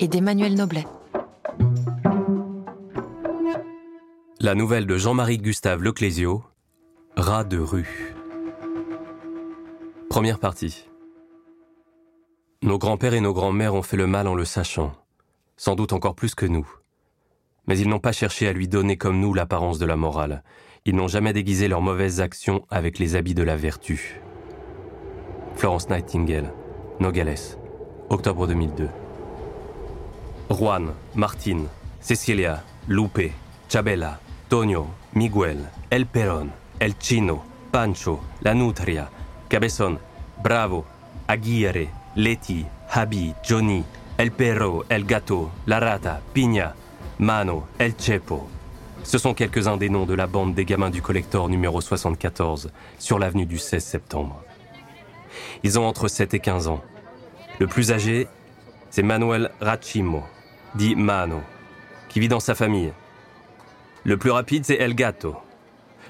et d'Emmanuel Noblet. La nouvelle de Jean-Marie Gustave Leclésio, Rat de rue. Première partie. Nos grands-pères et nos grands-mères ont fait le mal en le sachant, sans doute encore plus que nous. Mais ils n'ont pas cherché à lui donner comme nous l'apparence de la morale. Ils n'ont jamais déguisé leurs mauvaises actions avec les habits de la vertu. Florence Nightingale, Nogales, octobre 2002. Juan, Martine, Cecilia, Lupe, Chabela, Tonio, Miguel, El Perón, El Chino, Pancho, La Nutria, Cabezón, Bravo, Aguirre, Leti, Habi, Johnny, El Perro, El Gato, La Rata, Pigna, Mano, El Chepo. Ce sont quelques-uns des noms de la bande des gamins du collector numéro 74 sur l'avenue du 16 septembre. Ils ont entre 7 et 15 ans. Le plus âgé, c'est Manuel Rachimo, dit Mano, qui vit dans sa famille. Le plus rapide, c'est El Gato.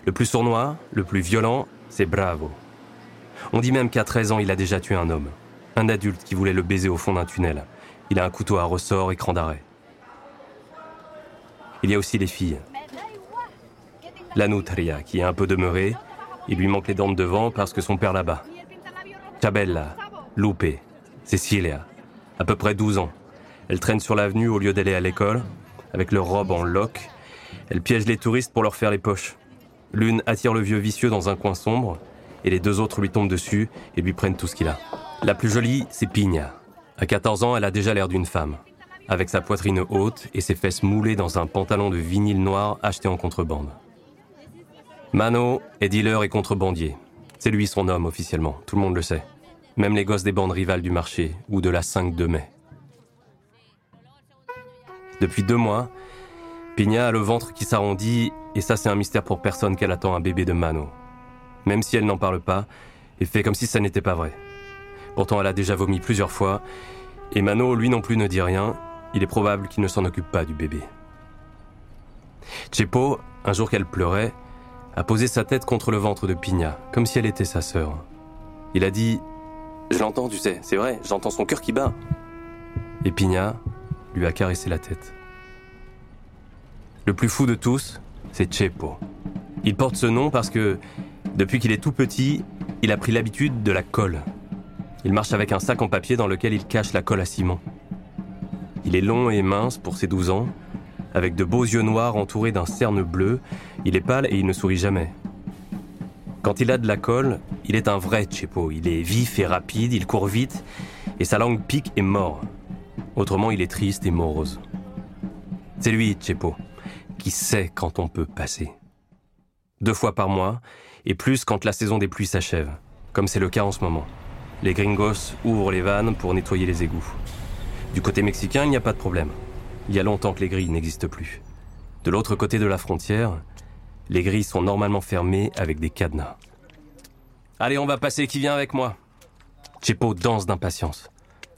Le plus sournois, le plus violent, c'est Bravo. On dit même qu'à 13 ans, il a déjà tué un homme, un adulte qui voulait le baiser au fond d'un tunnel. Il a un couteau à ressort, écran d'arrêt. Il y a aussi les filles. La Nutria, qui est un peu demeurée, il lui manque les dents de devant parce que son père là-bas. Chabella, Lupe, Cecilia, à peu près 12 ans. Elles traînent sur l'avenue au lieu d'aller à l'école, avec leur robe en loques. Elles piègent les touristes pour leur faire les poches. L'une attire le vieux vicieux dans un coin sombre, et les deux autres lui tombent dessus et lui prennent tout ce qu'il a. La plus jolie, c'est Pigna. À 14 ans, elle a déjà l'air d'une femme, avec sa poitrine haute et ses fesses moulées dans un pantalon de vinyle noir acheté en contrebande. Mano est dealer et contrebandier. C'est lui son homme officiellement, tout le monde le sait. Même les gosses des bandes rivales du marché ou de la 5 de mai. Depuis deux mois, Pigna a le ventre qui s'arrondit et ça c'est un mystère pour personne qu'elle attend un bébé de Mano. Même si elle n'en parle pas et fait comme si ça n'était pas vrai. Pourtant elle a déjà vomi plusieurs fois et Mano lui non plus ne dit rien. Il est probable qu'il ne s'en occupe pas du bébé. Chepo, un jour qu'elle pleurait, a posé sa tête contre le ventre de Pigna, comme si elle était sa sœur. Il a dit Je l'entends, tu sais, c'est vrai, j'entends son cœur qui bat. Et Pigna lui a caressé la tête. Le plus fou de tous, c'est Chepo. Il porte ce nom parce que, depuis qu'il est tout petit, il a pris l'habitude de la colle. Il marche avec un sac en papier dans lequel il cache la colle à ciment. Il est long et mince pour ses 12 ans, avec de beaux yeux noirs entourés d'un cerne bleu. Il est pâle et il ne sourit jamais. Quand il a de la colle, il est un vrai Chepo. Il est vif et rapide, il court vite, et sa langue pique et mord. Autrement, il est triste et morose. C'est lui, Chepo, qui sait quand on peut passer. Deux fois par mois, et plus quand la saison des pluies s'achève, comme c'est le cas en ce moment. Les gringos ouvrent les vannes pour nettoyer les égouts. Du côté mexicain, il n'y a pas de problème. Il y a longtemps que les grilles n'existent plus. De l'autre côté de la frontière, les grilles sont normalement fermées avec des cadenas. Allez, on va passer, qui vient avec moi Chepo danse d'impatience.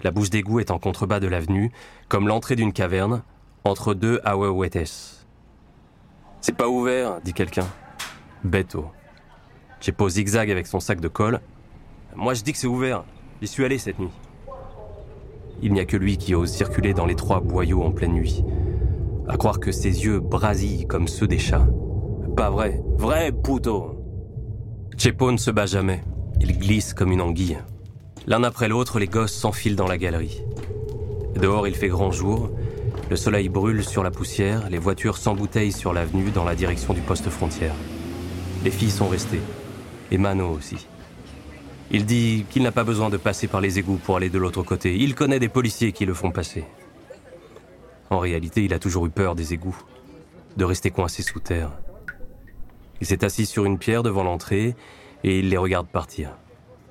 La bouche d'égout est en contrebas de l'avenue, comme l'entrée d'une caverne, entre deux ahuehuetes. C'est pas ouvert, dit quelqu'un. Beto. Chepo zigzag avec son sac de colle. Moi je dis que c'est ouvert. J'y suis allé cette nuit. Il n'y a que lui qui ose circuler dans les trois boyaux en pleine nuit. À croire que ses yeux brasillent comme ceux des chats. Pas vrai. Vrai, puto. Chepo ne se bat jamais. Il glisse comme une anguille. L'un après l'autre, les gosses s'enfilent dans la galerie. Dehors, il fait grand jour. Le soleil brûle sur la poussière, les voitures s'embouteillent sur l'avenue dans la direction du poste frontière. Les filles sont restées. Et Mano aussi. Il dit qu'il n'a pas besoin de passer par les égouts pour aller de l'autre côté. Il connaît des policiers qui le font passer. En réalité, il a toujours eu peur des égouts, de rester coincé sous terre. Il s'est assis sur une pierre devant l'entrée et il les regarde partir.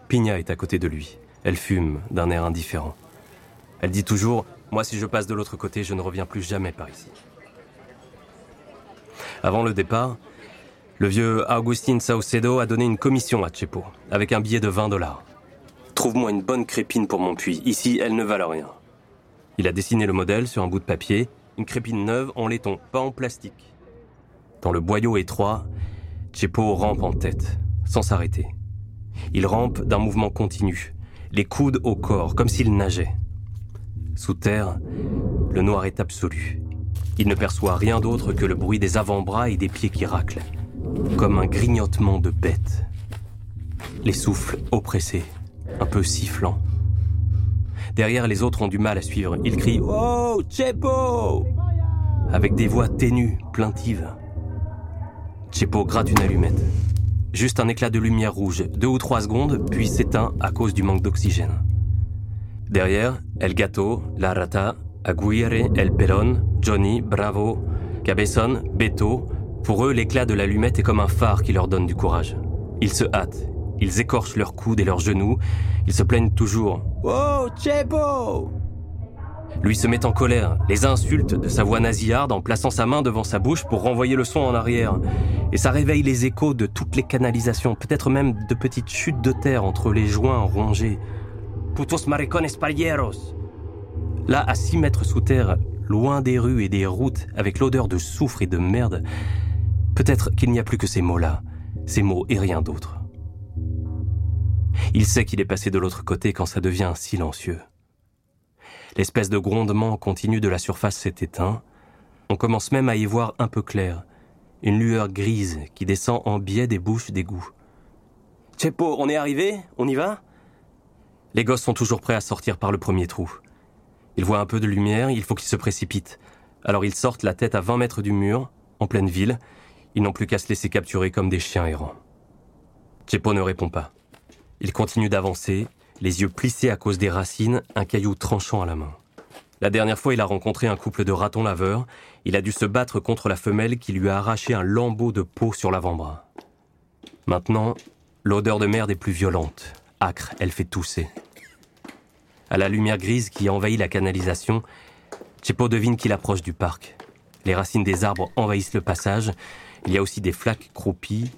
Pigna est à côté de lui. Elle fume d'un air indifférent. Elle dit toujours Moi, si je passe de l'autre côté, je ne reviens plus jamais par ici. Avant le départ, le vieux Augustin Saucedo a donné une commission à Chepo, avec un billet de 20 dollars. Trouve-moi une bonne crépine pour mon puits. Ici, elle ne valent rien. Il a dessiné le modèle sur un bout de papier, une crépine neuve en laiton, pas en plastique. Dans le boyau étroit, Chepo rampe en tête, sans s'arrêter. Il rampe d'un mouvement continu, les coudes au corps, comme s'il nageait. Sous terre, le noir est absolu. Il ne perçoit rien d'autre que le bruit des avant-bras et des pieds qui raclent, comme un grignotement de bête. Les souffles oppressés, un peu sifflants. Derrière, les autres ont du mal à suivre. Ils crient Oh, Chepo avec des voix ténues, plaintives. Chepo gratte une allumette. Juste un éclat de lumière rouge, deux ou trois secondes, puis s'éteint à cause du manque d'oxygène. Derrière, El Gato, La Rata, Aguirre, El Perón, Johnny, Bravo, Cabezon, Beto. Pour eux, l'éclat de l'allumette est comme un phare qui leur donne du courage. Ils se hâtent, ils écorchent leurs coudes et leurs genoux, ils se plaignent toujours. Oh, lui se met en colère, les insulte de sa voix nasillarde en plaçant sa main devant sa bouche pour renvoyer le son en arrière. Et ça réveille les échos de toutes les canalisations, peut-être même de petites chutes de terre entre les joints rongés. Putos maricones palieros Là, à six mètres sous terre, loin des rues et des routes, avec l'odeur de soufre et de merde, peut-être qu'il n'y a plus que ces mots-là, ces mots et rien d'autre. Il sait qu'il est passé de l'autre côté quand ça devient silencieux. L'espèce de grondement continu de la surface s'est éteint. On commence même à y voir un peu clair. Une lueur grise qui descend en biais des bouches d'égout. Chepo, on est arrivé On y va? Les gosses sont toujours prêts à sortir par le premier trou. Ils voient un peu de lumière, il faut qu'ils se précipitent. Alors ils sortent la tête à 20 mètres du mur, en pleine ville. Ils n'ont plus qu'à se laisser capturer comme des chiens errants. Chepo ne répond pas. Il continue d'avancer, les yeux plissés à cause des racines, un caillou tranchant à la main. La dernière fois, il a rencontré un couple de ratons laveurs. Il a dû se battre contre la femelle qui lui a arraché un lambeau de peau sur l'avant-bras. Maintenant, l'odeur de merde est plus violente. Acre, elle fait tousser. À la lumière grise qui envahit la canalisation, Chepo devine qu'il approche du parc. Les racines des arbres envahissent le passage. Il y a aussi des flaques croupies,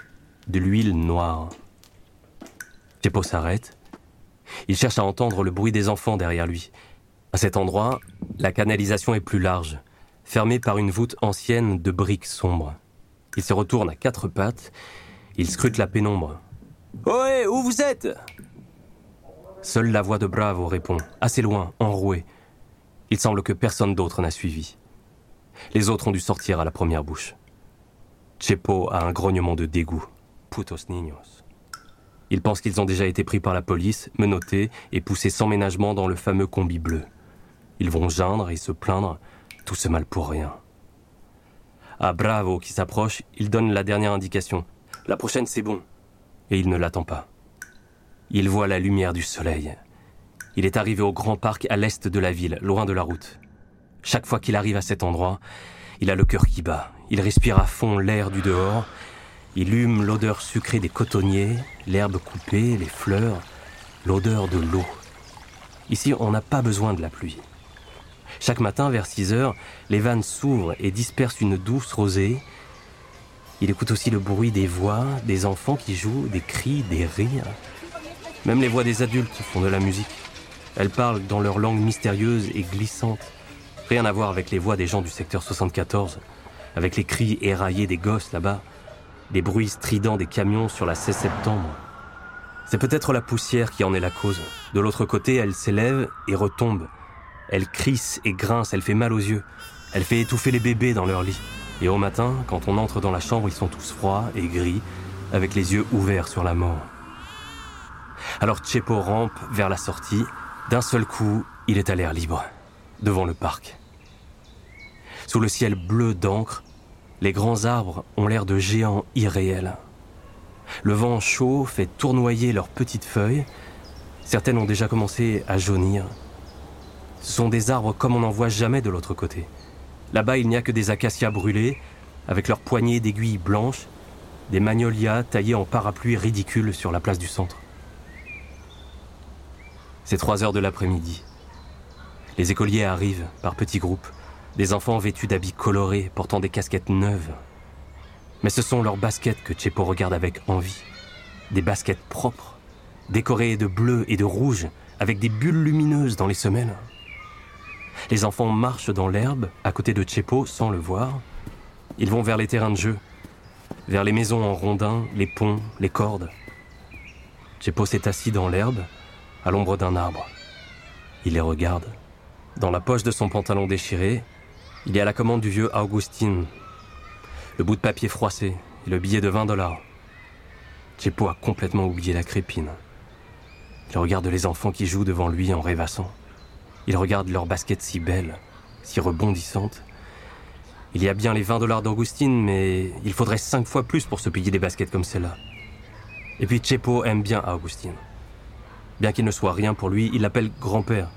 de l'huile noire. Chepo s'arrête, il cherche à entendre le bruit des enfants derrière lui. À cet endroit, la canalisation est plus large, fermée par une voûte ancienne de briques sombres. Il se retourne à quatre pattes, il scrute la pénombre. Ohé, où vous êtes? Seule la voix de Bravo répond, assez loin, enrouée. Il semble que personne d'autre n'a suivi. Les autres ont dû sortir à la première bouche. Chepo a un grognement de dégoût. Putos niños. Ils pensent qu'ils ont déjà été pris par la police, menottés et poussés sans ménagement dans le fameux combi bleu. Ils vont geindre et se plaindre, tout ce mal pour rien. À Bravo qui s'approche, il donne la dernière indication. La prochaine c'est bon. Et il ne l'attend pas. Il voit la lumière du soleil. Il est arrivé au grand parc à l'est de la ville, loin de la route. Chaque fois qu'il arrive à cet endroit, il a le cœur qui bat. Il respire à fond l'air du dehors il hume l'odeur sucrée des cotonniers, l'herbe coupée, les fleurs, l'odeur de l'eau. Ici, on n'a pas besoin de la pluie. Chaque matin, vers 6 heures, les vannes s'ouvrent et dispersent une douce rosée. Il écoute aussi le bruit des voix, des enfants qui jouent, des cris, des rires. Même les voix des adultes font de la musique. Elles parlent dans leur langue mystérieuse et glissante. Rien à voir avec les voix des gens du secteur 74, avec les cris éraillés des gosses là-bas, les bruits stridents des camions sur la 16 septembre. C'est peut-être la poussière qui en est la cause. De l'autre côté, elle s'élève et retombe. Elle crisse et grince, elle fait mal aux yeux. Elle fait étouffer les bébés dans leur lit. Et au matin, quand on entre dans la chambre, ils sont tous froids et gris, avec les yeux ouverts sur la mort. Alors Chepo rampe vers la sortie. D'un seul coup, il est à l'air libre, devant le parc. Sous le ciel bleu d'encre, les grands arbres ont l'air de géants irréels. Le vent chaud fait tournoyer leurs petites feuilles. Certaines ont déjà commencé à jaunir. Ce sont des arbres comme on n'en voit jamais de l'autre côté. Là-bas, il n'y a que des acacias brûlés, avec leurs poignées d'aiguilles blanches, des magnolias taillés en parapluies ridicules sur la place du centre. C'est trois heures de l'après-midi. Les écoliers arrivent par petits groupes, des enfants vêtus d'habits colorés, portant des casquettes neuves. Mais ce sont leurs baskets que Chepo regarde avec envie. Des baskets propres, décorées de bleu et de rouge, avec des bulles lumineuses dans les semelles. Les enfants marchent dans l'herbe à côté de Chepo sans le voir. Ils vont vers les terrains de jeu, vers les maisons en rondins, les ponts, les cordes. Chepo s'est assis dans l'herbe, à l'ombre d'un arbre. Il les regarde. Dans la poche de son pantalon déchiré, il y a la commande du vieux Augustine, le bout de papier froissé et le billet de 20 dollars. Chepo a complètement oublié la crépine. Il regarde les enfants qui jouent devant lui en rêvassant. Il regarde leurs baskets si belles, si rebondissantes. Il y a bien les 20 dollars d'Augustine, mais il faudrait cinq fois plus pour se payer des baskets comme celle-là. Et puis Chepo aime bien Augustine. Bien qu'il ne soit rien pour lui, il l'appelle grand-père.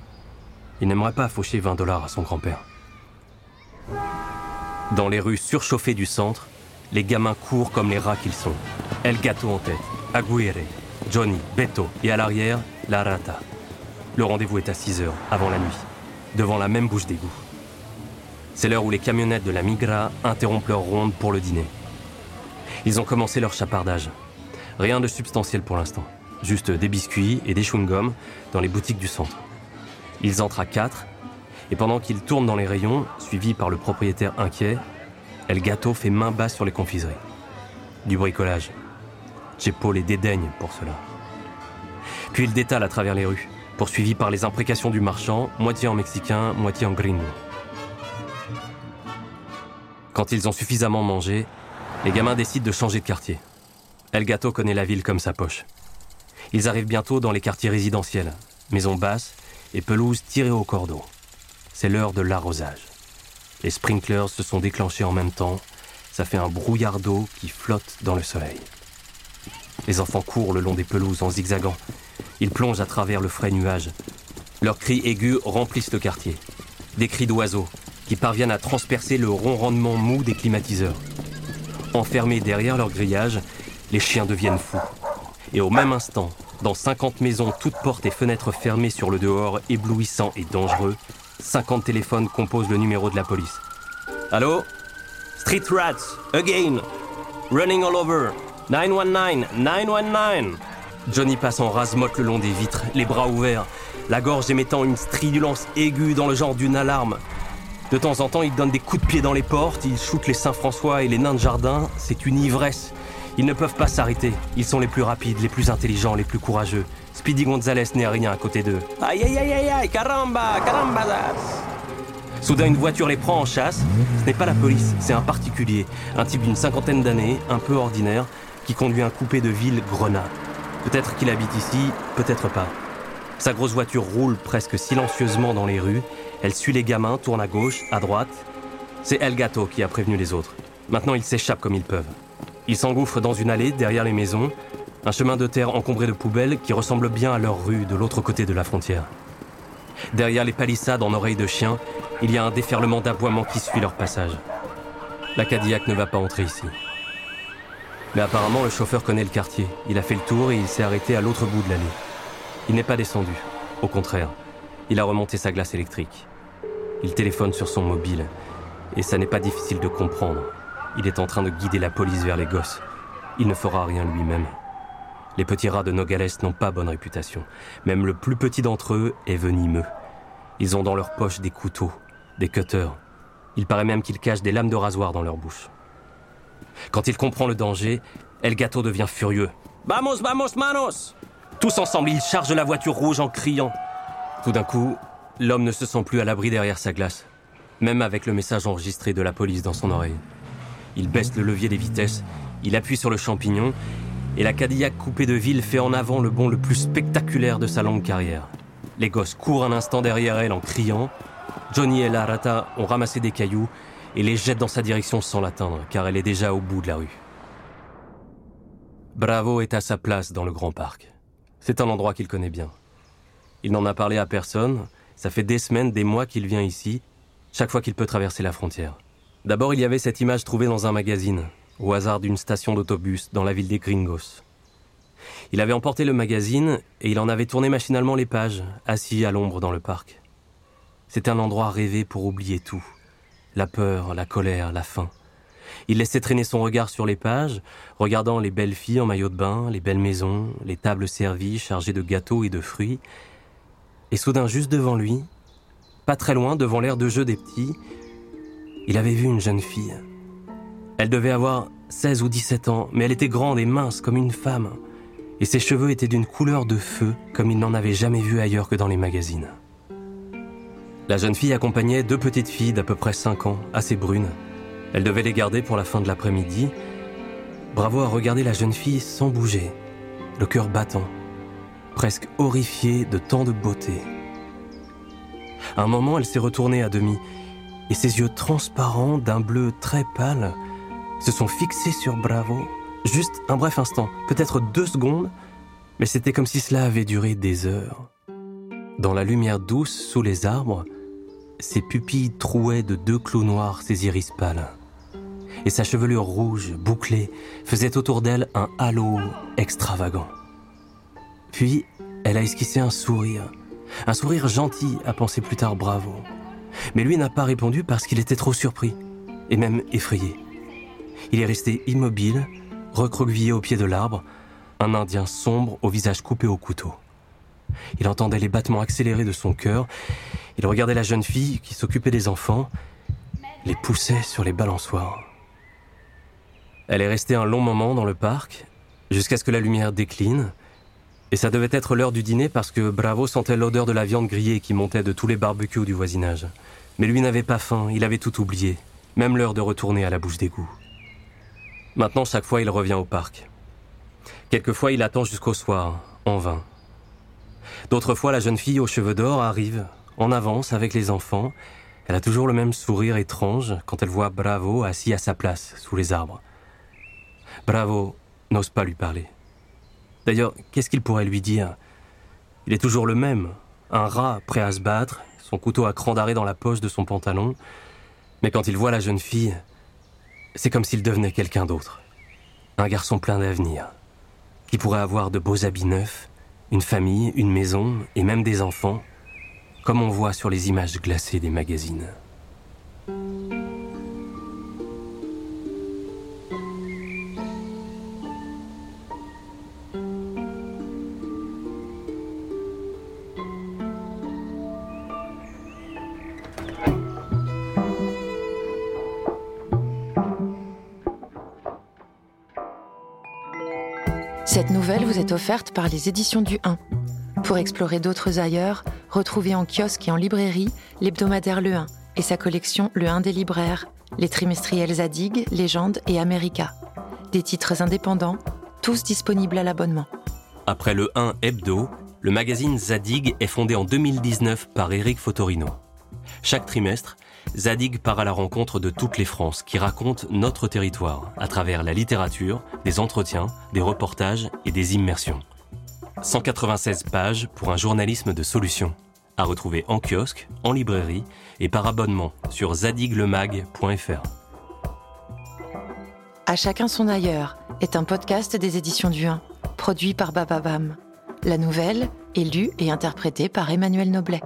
Il n'aimerait pas faucher 20 dollars à son grand-père. Dans les rues surchauffées du centre, les gamins courent comme les rats qu'ils sont. El Gato en tête, Aguirre, Johnny, Beto et à l'arrière, la Rata. Le rendez-vous est à 6 heures, avant la nuit, devant la même bouche d'égout. C'est l'heure où les camionnettes de la Migra interrompent leur ronde pour le dîner. Ils ont commencé leur chapardage. Rien de substantiel pour l'instant. Juste des biscuits et des chewing-gums dans les boutiques du centre. Ils entrent à quatre, et pendant qu'ils tournent dans les rayons, suivis par le propriétaire inquiet, El Gato fait main basse sur les confiseries. Du bricolage. Chepo les dédaigne pour cela. Puis il détale à travers les rues, poursuivi par les imprécations du marchand, moitié en mexicain, moitié en gringo. Quand ils ont suffisamment mangé, les gamins décident de changer de quartier. El Gato connaît la ville comme sa poche. Ils arrivent bientôt dans les quartiers résidentiels, maisons basses et pelouses tirées au cordeau. C'est l'heure de l'arrosage. Les sprinklers se sont déclenchés en même temps. Ça fait un brouillard d'eau qui flotte dans le soleil. Les enfants courent le long des pelouses en zigzagant. Ils plongent à travers le frais nuage. Leurs cris aigus remplissent le quartier. Des cris d'oiseaux qui parviennent à transpercer le ronronnement mou des climatiseurs. Enfermés derrière leur grillage, les chiens deviennent fous. Et au même instant, dans 50 maisons, toutes portes et fenêtres fermées sur le dehors, éblouissant et dangereux, 50 téléphones composent le numéro de la police. Allô? Street Rats, again Running all over 919, 919 Johnny passe en rase-motte le long des vitres, les bras ouverts, la gorge émettant une stridulence aiguë dans le genre d'une alarme. De temps en temps, il donne des coups de pied dans les portes, il shoot les Saint-François et les nains de jardin. C'est une ivresse. Ils ne peuvent pas s'arrêter. Ils sont les plus rapides, les plus intelligents, les plus courageux. Speedy Gonzales n'est rien à côté d'eux. Aïe aïe aïe aïe aïe, caramba, carambazas Soudain, une voiture les prend en chasse. Ce n'est pas la police, c'est un particulier, un type d'une cinquantaine d'années, un peu ordinaire, qui conduit un coupé de ville Grenat. Peut-être qu'il habite ici, peut-être pas. Sa grosse voiture roule presque silencieusement dans les rues. Elle suit les gamins, tourne à gauche, à droite. C'est El Gato qui a prévenu les autres. Maintenant, ils s'échappent comme ils peuvent. Ils s'engouffrent dans une allée derrière les maisons, un chemin de terre encombré de poubelles qui ressemble bien à leur rue de l'autre côté de la frontière. Derrière les palissades en oreilles de chien, il y a un déferlement d'aboiements qui suit leur passage. La Cadillac ne va pas entrer ici. Mais apparemment, le chauffeur connaît le quartier. Il a fait le tour et il s'est arrêté à l'autre bout de l'allée. Il n'est pas descendu. Au contraire, il a remonté sa glace électrique. Il téléphone sur son mobile. Et ça n'est pas difficile de comprendre. Il est en train de guider la police vers les gosses. Il ne fera rien lui-même. Les petits rats de Nogales n'ont pas bonne réputation. Même le plus petit d'entre eux est venimeux. Ils ont dans leur poche des couteaux, des cutters. Il paraît même qu'ils cachent des lames de rasoir dans leur bouche. Quand il comprend le danger, El Gato devient furieux. Vamos, vamos, manos Tous ensemble, ils chargent la voiture rouge en criant. Tout d'un coup, l'homme ne se sent plus à l'abri derrière sa glace, même avec le message enregistré de la police dans son oreille. Il baisse le levier des vitesses, il appuie sur le champignon, et la Cadillac coupée de ville fait en avant le bond le plus spectaculaire de sa longue carrière. Les gosses courent un instant derrière elle en criant. Johnny et la Rata ont ramassé des cailloux et les jettent dans sa direction sans l'atteindre, car elle est déjà au bout de la rue. Bravo est à sa place dans le grand parc. C'est un endroit qu'il connaît bien. Il n'en a parlé à personne, ça fait des semaines, des mois qu'il vient ici, chaque fois qu'il peut traverser la frontière. D'abord, il y avait cette image trouvée dans un magazine, au hasard d'une station d'autobus dans la ville des Gringos. Il avait emporté le magazine et il en avait tourné machinalement les pages, assis à l'ombre dans le parc. C'était un endroit rêvé pour oublier tout. La peur, la colère, la faim. Il laissait traîner son regard sur les pages, regardant les belles filles en maillot de bain, les belles maisons, les tables servies chargées de gâteaux et de fruits. Et soudain, juste devant lui, pas très loin, devant l'air de jeu des petits, il avait vu une jeune fille. Elle devait avoir 16 ou 17 ans, mais elle était grande et mince comme une femme, et ses cheveux étaient d'une couleur de feu comme il n'en avait jamais vu ailleurs que dans les magazines. La jeune fille accompagnait deux petites filles d'à peu près 5 ans, assez brunes, elle devait les garder pour la fin de l'après-midi. Bravo a regardé la jeune fille sans bouger, le cœur battant, presque horrifiée de tant de beauté. Un moment, elle s'est retournée à demi, et ses yeux transparents d'un bleu très pâle se sont fixés sur Bravo, juste un bref instant, peut-être deux secondes, mais c'était comme si cela avait duré des heures. Dans la lumière douce sous les arbres, ses pupilles trouaient de deux clous noirs ses iris pâles et sa chevelure rouge, bouclée, faisait autour d'elle un halo extravagant. Puis, elle a esquissé un sourire, un sourire gentil, a pensé plus tard Bravo. Mais lui n'a pas répondu parce qu'il était trop surpris, et même effrayé. Il est resté immobile, recroquevillé au pied de l'arbre, un Indien sombre au visage coupé au couteau. Il entendait les battements accélérés de son cœur, il regardait la jeune fille qui s'occupait des enfants, les poussait sur les balançoires. Elle est restée un long moment dans le parc, jusqu'à ce que la lumière décline, et ça devait être l'heure du dîner parce que Bravo sentait l'odeur de la viande grillée qui montait de tous les barbecues du voisinage. Mais lui n'avait pas faim, il avait tout oublié, même l'heure de retourner à la bouche d'égout. Maintenant, chaque fois, il revient au parc. Quelquefois, il attend jusqu'au soir, en vain. D'autres fois, la jeune fille aux cheveux d'or arrive, en avance avec les enfants. Elle a toujours le même sourire étrange quand elle voit Bravo assis à sa place, sous les arbres. Bravo n'ose pas lui parler. D'ailleurs, qu'est-ce qu'il pourrait lui dire? Il est toujours le même, un rat prêt à se battre, son couteau à cran d'arrêt dans la poche de son pantalon. Mais quand il voit la jeune fille, c'est comme s'il devenait quelqu'un d'autre. Un garçon plein d'avenir, qui pourrait avoir de beaux habits neufs, une famille, une maison et même des enfants, comme on voit sur les images glacées des magazines. Cette nouvelle vous est offerte par les éditions du 1. Pour explorer d'autres ailleurs, retrouvez en kiosque et en librairie l'hebdomadaire Le 1 et sa collection Le 1 des libraires, les trimestriels Zadig, Légende et America. Des titres indépendants, tous disponibles à l'abonnement. Après le 1 hebdo, le magazine Zadig est fondé en 2019 par Eric Fotorino. Chaque trimestre, Zadig part à la rencontre de toutes les Frances qui racontent notre territoire à travers la littérature, des entretiens, des reportages et des immersions. 196 pages pour un journalisme de solution. À retrouver en kiosque, en librairie et par abonnement sur zadiglemag.fr. À chacun son ailleurs est un podcast des éditions du 1, produit par Bababam. La nouvelle est lue et interprétée par Emmanuel Noblet.